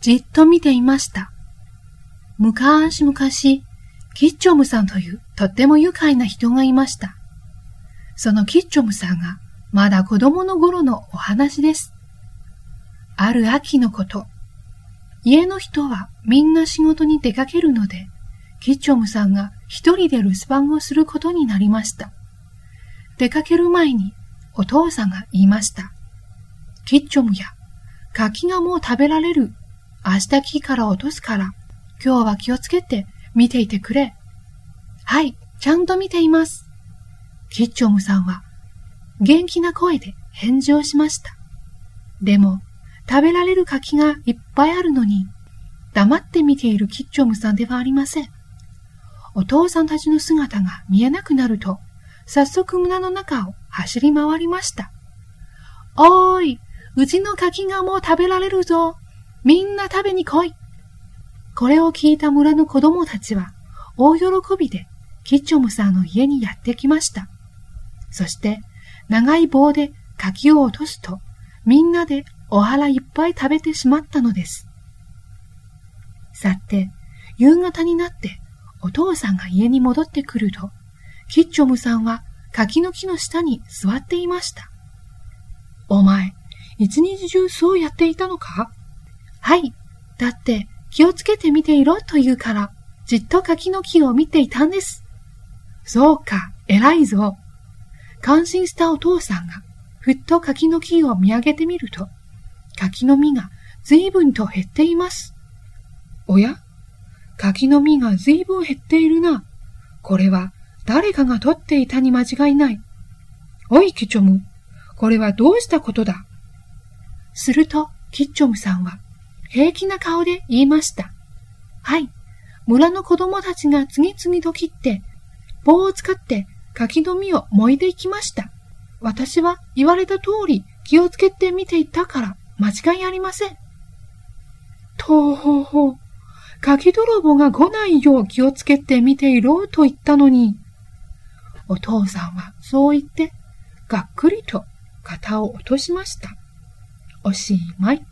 じっと見ていました。昔々、キッチョムさんというとっても愉快な人がいました。そのキッチョムさんがまだ子供の頃のお話です。ある秋のこと、家の人はみんな仕事に出かけるので、キッチョムさんが一人で留守番をすることになりました。出かける前にお父さんが言いました。キッチョムや、柿がもう食べられる。明日木から落とすから、今日は気をつけて見ていてくれ。はい、ちゃんと見ています。キッチョムさんは元気な声で返事をしました。でも、食べられる柿がいっぱいあるのに、黙って見ているキッチョムさんではありません。お父さんたちの姿が見えなくなると、早速村の中を走り回りました。おーい、うちの柿がもう食べられるぞ。みんな食べに来い。これを聞いた村の子供たちは、大喜びでキッチョムさんの家にやってきました。そして、長い棒で柿を落とすと、みんなでお腹いっぱい食べてしまったのです。さて、夕方になってお父さんが家に戻ってくると、キッチョムさんは柿の木の下に座っていました。お前、一日中そうやっていたのか？はい。だって気をつけて見ていろと言うから、じっと柿の木を見ていたんです。そうか、偉いぞ。感心したお父さんが、ふっと柿の木を見上げてみると、柿の実が随分と減っています。おや？柿の実が随分減っているな。これは誰かが取っていたに間違いない。おい、キッチョム。これはどうしたことだ？すると、キッチョムさんは平気な顔で言いました。はい。村の子供たちが次々と切って、棒を使って柿の実を燃いていきました。私は言われた通り気をつけて見ていたから間違いありません。とほほ、鍵泥棒が来ないよう気をつけて見ていろと言ったのに、お父さんはそう言って、がっくりと肩を落としました。おしまい。